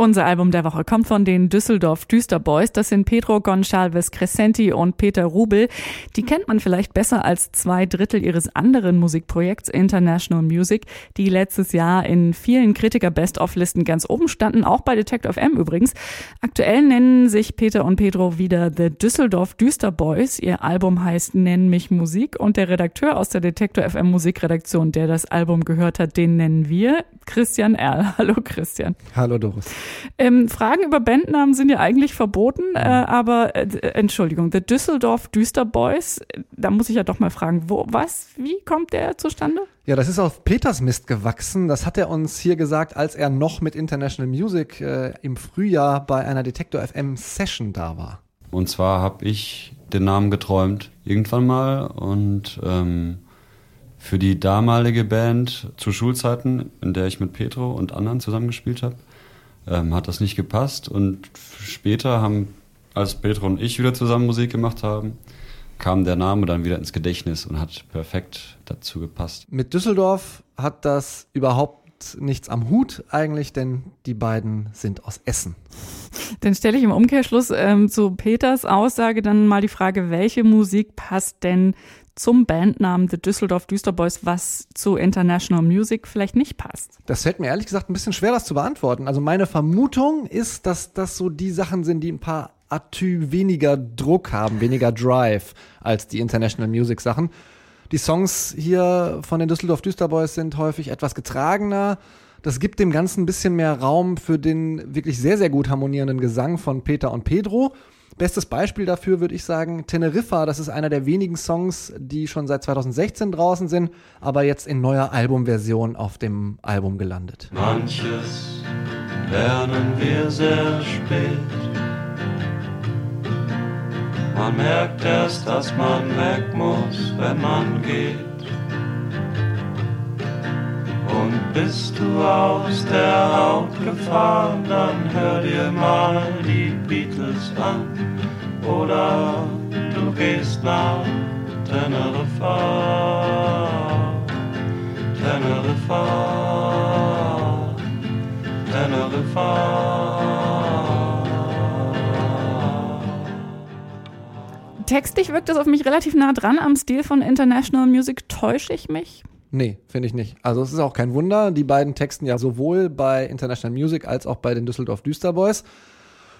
Unser Album der Woche kommt von den Düsseldorf Düsterboys. Das sind Pedro Gonçalves Crescenti und Peter Rubel. Die kennt man vielleicht besser als zwei Drittel ihres anderen Musikprojekts International Music, die letztes Jahr in vielen Kritiker-Best-of-Listen ganz oben standen, auch bei Detective FM übrigens. Aktuell nennen sich Peter und Pedro wieder The Düsseldorf Düsterboys. Ihr Album heißt Nenn mich Musik und der Redakteur aus der Detector FM Musikredaktion, der das Album gehört hat, den nennen wir Christian Erl. Hallo Christian. Hallo Doris. Ähm, Fragen über Bandnamen sind ja eigentlich verboten, äh, aber äh, Entschuldigung, The Düsseldorf Düsterboys, da muss ich ja doch mal fragen, wo, was, wie kommt der zustande? Ja, das ist auf Peters Mist gewachsen. Das hat er uns hier gesagt, als er noch mit International Music äh, im Frühjahr bei einer Detektor FM Session da war. Und zwar habe ich den Namen geträumt irgendwann mal und ähm, für die damalige Band zu Schulzeiten, in der ich mit Petro und anderen zusammengespielt habe, ähm, hat das nicht gepasst. Und später haben, als Petro und ich wieder zusammen Musik gemacht haben, kam der Name dann wieder ins Gedächtnis und hat perfekt dazu gepasst. Mit Düsseldorf hat das überhaupt nichts am Hut eigentlich, denn die beiden sind aus Essen. Dann stelle ich im Umkehrschluss ähm, zu Peters Aussage dann mal die Frage, welche Musik passt denn zum Bandnamen The Düsseldorf Düsterboys, was zu International Music vielleicht nicht passt? Das fällt mir ehrlich gesagt ein bisschen schwer, das zu beantworten. Also meine Vermutung ist, dass das so die Sachen sind, die ein paar Atü weniger Druck haben, weniger Drive als die International Music Sachen. Die Songs hier von den Düsseldorf Düsterboys sind häufig etwas getragener. Das gibt dem Ganzen ein bisschen mehr Raum für den wirklich sehr, sehr gut harmonierenden Gesang von Peter und Pedro. Bestes Beispiel dafür würde ich sagen Teneriffa. Das ist einer der wenigen Songs, die schon seit 2016 draußen sind, aber jetzt in neuer Albumversion auf dem Album gelandet. Manches lernen wir sehr spät. Man merkt erst, dass man weg muss, wenn man geht. Bist du aus der Haut gefahren, dann hör dir mal die Beatles an. Oder du gehst nach Teneriffa. Teneriffa. Teneriffa. Textlich wirkt das auf mich relativ nah dran am Stil von International Music. Täusche ich mich? Nee, finde ich nicht. Also es ist auch kein Wunder. Die beiden texten ja sowohl bei International Music als auch bei den Düsseldorf Düsterboys.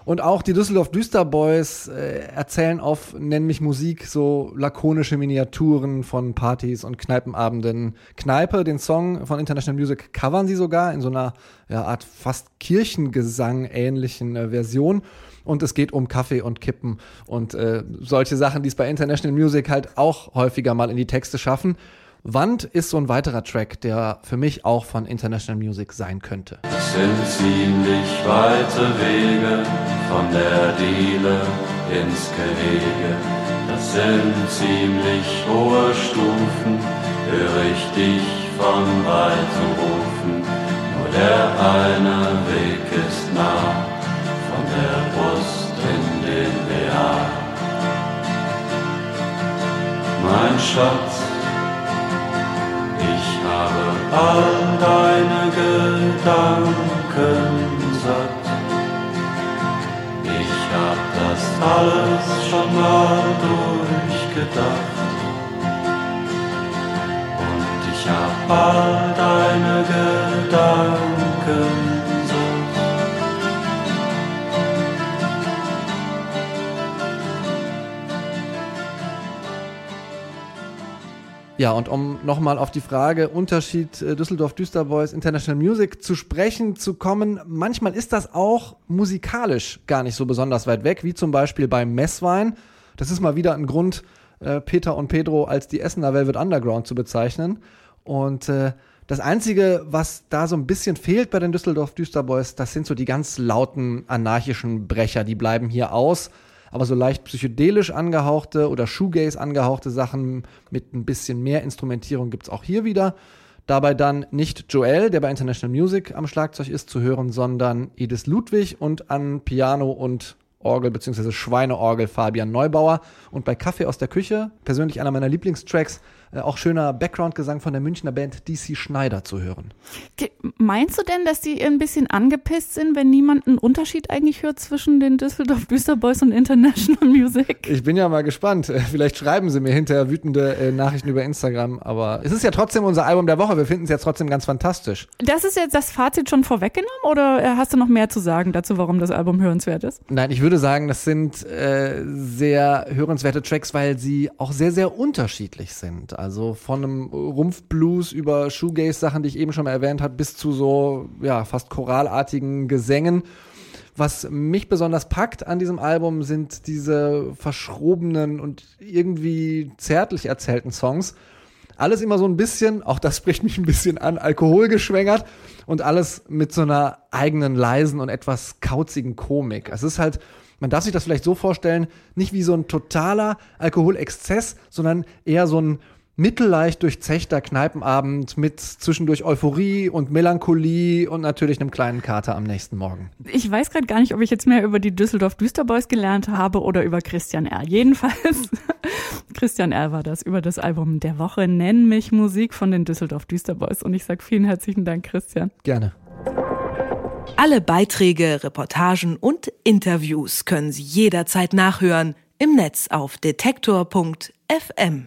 Und auch die Düsseldorf Düsterboys äh, erzählen auf Nenn mich Musik so lakonische Miniaturen von Partys und Kneipenabenden. Kneipe, den Song von International Music, covern sie sogar in so einer ja, Art fast Kirchengesang ähnlichen äh, Version. Und es geht um Kaffee und Kippen und äh, solche Sachen, die es bei International Music halt auch häufiger mal in die Texte schaffen. Wand ist so ein weiterer Track, der für mich auch von International Music sein könnte. Es sind ziemlich weite Wege von der Diele ins Gehege. Das sind ziemlich hohe Stufen, höre ich dich von weitem rufen. Nur der eine Weg ist nah, von der Brust in den BH. Mein Schatz, all deine Gedanken satt. Ich hab das alles schon mal durchgedacht. Und ich hab all deine Gedanken Ja, und um nochmal auf die Frage Unterschied äh, Düsseldorf Düsterboys International Music zu sprechen zu kommen, manchmal ist das auch musikalisch gar nicht so besonders weit weg, wie zum Beispiel beim Messwein. Das ist mal wieder ein Grund, äh, Peter und Pedro als die Essener Velvet Underground zu bezeichnen. Und äh, das Einzige, was da so ein bisschen fehlt bei den Düsseldorf Düsterboys, das sind so die ganz lauten anarchischen Brecher, die bleiben hier aus aber so leicht psychedelisch angehauchte oder Shoegaze angehauchte Sachen mit ein bisschen mehr Instrumentierung gibt's auch hier wieder. Dabei dann nicht Joel, der bei International Music am Schlagzeug ist, zu hören, sondern Edith Ludwig und an Piano und Orgel bzw. Schweineorgel Fabian Neubauer und bei Kaffee aus der Küche, persönlich einer meiner Lieblingstracks, auch schöner Background-Gesang von der Münchner Band DC Schneider zu hören. Meinst du denn, dass die ein bisschen angepisst sind, wenn niemand einen Unterschied eigentlich hört zwischen den Düsseldorf Düsterboys und International Music? Ich bin ja mal gespannt. Äh, vielleicht schreiben sie mir hinterher wütende äh, Nachrichten über Instagram, aber es ist ja trotzdem unser Album der Woche. Wir finden es ja trotzdem ganz fantastisch. Das ist jetzt das Fazit schon vorweggenommen oder hast du noch mehr zu sagen dazu, warum das Album hörenswert ist? Nein, ich würde sagen, das sind äh, sehr hörenswerte Tracks, weil sie auch sehr, sehr unterschiedlich sind. Also von einem Rumpfblues über Shoegaze-Sachen, die ich eben schon mal erwähnt habe, bis zu so ja, fast choralartigen Gesängen. Was mich besonders packt an diesem Album sind diese verschrobenen und irgendwie zärtlich erzählten Songs. Alles immer so ein bisschen, auch das spricht mich ein bisschen an, alkoholgeschwängert und alles mit so einer eigenen leisen und etwas kauzigen Komik. Es ist halt, man darf sich das vielleicht so vorstellen, nicht wie so ein totaler Alkoholexzess, sondern eher so ein mittelleicht durchzechter Kneipenabend mit zwischendurch Euphorie und Melancholie und natürlich einem kleinen Kater am nächsten Morgen. Ich weiß gerade gar nicht, ob ich jetzt mehr über die Düsseldorf Düsterboys gelernt habe oder über Christian R. Jedenfalls, Christian R. war das über das Album der Woche Nenn mich Musik von den Düsseldorf Düsterboys und ich sage vielen herzlichen Dank, Christian. Gerne. Alle Beiträge, Reportagen und Interviews können Sie jederzeit nachhören im Netz auf detektor.fm.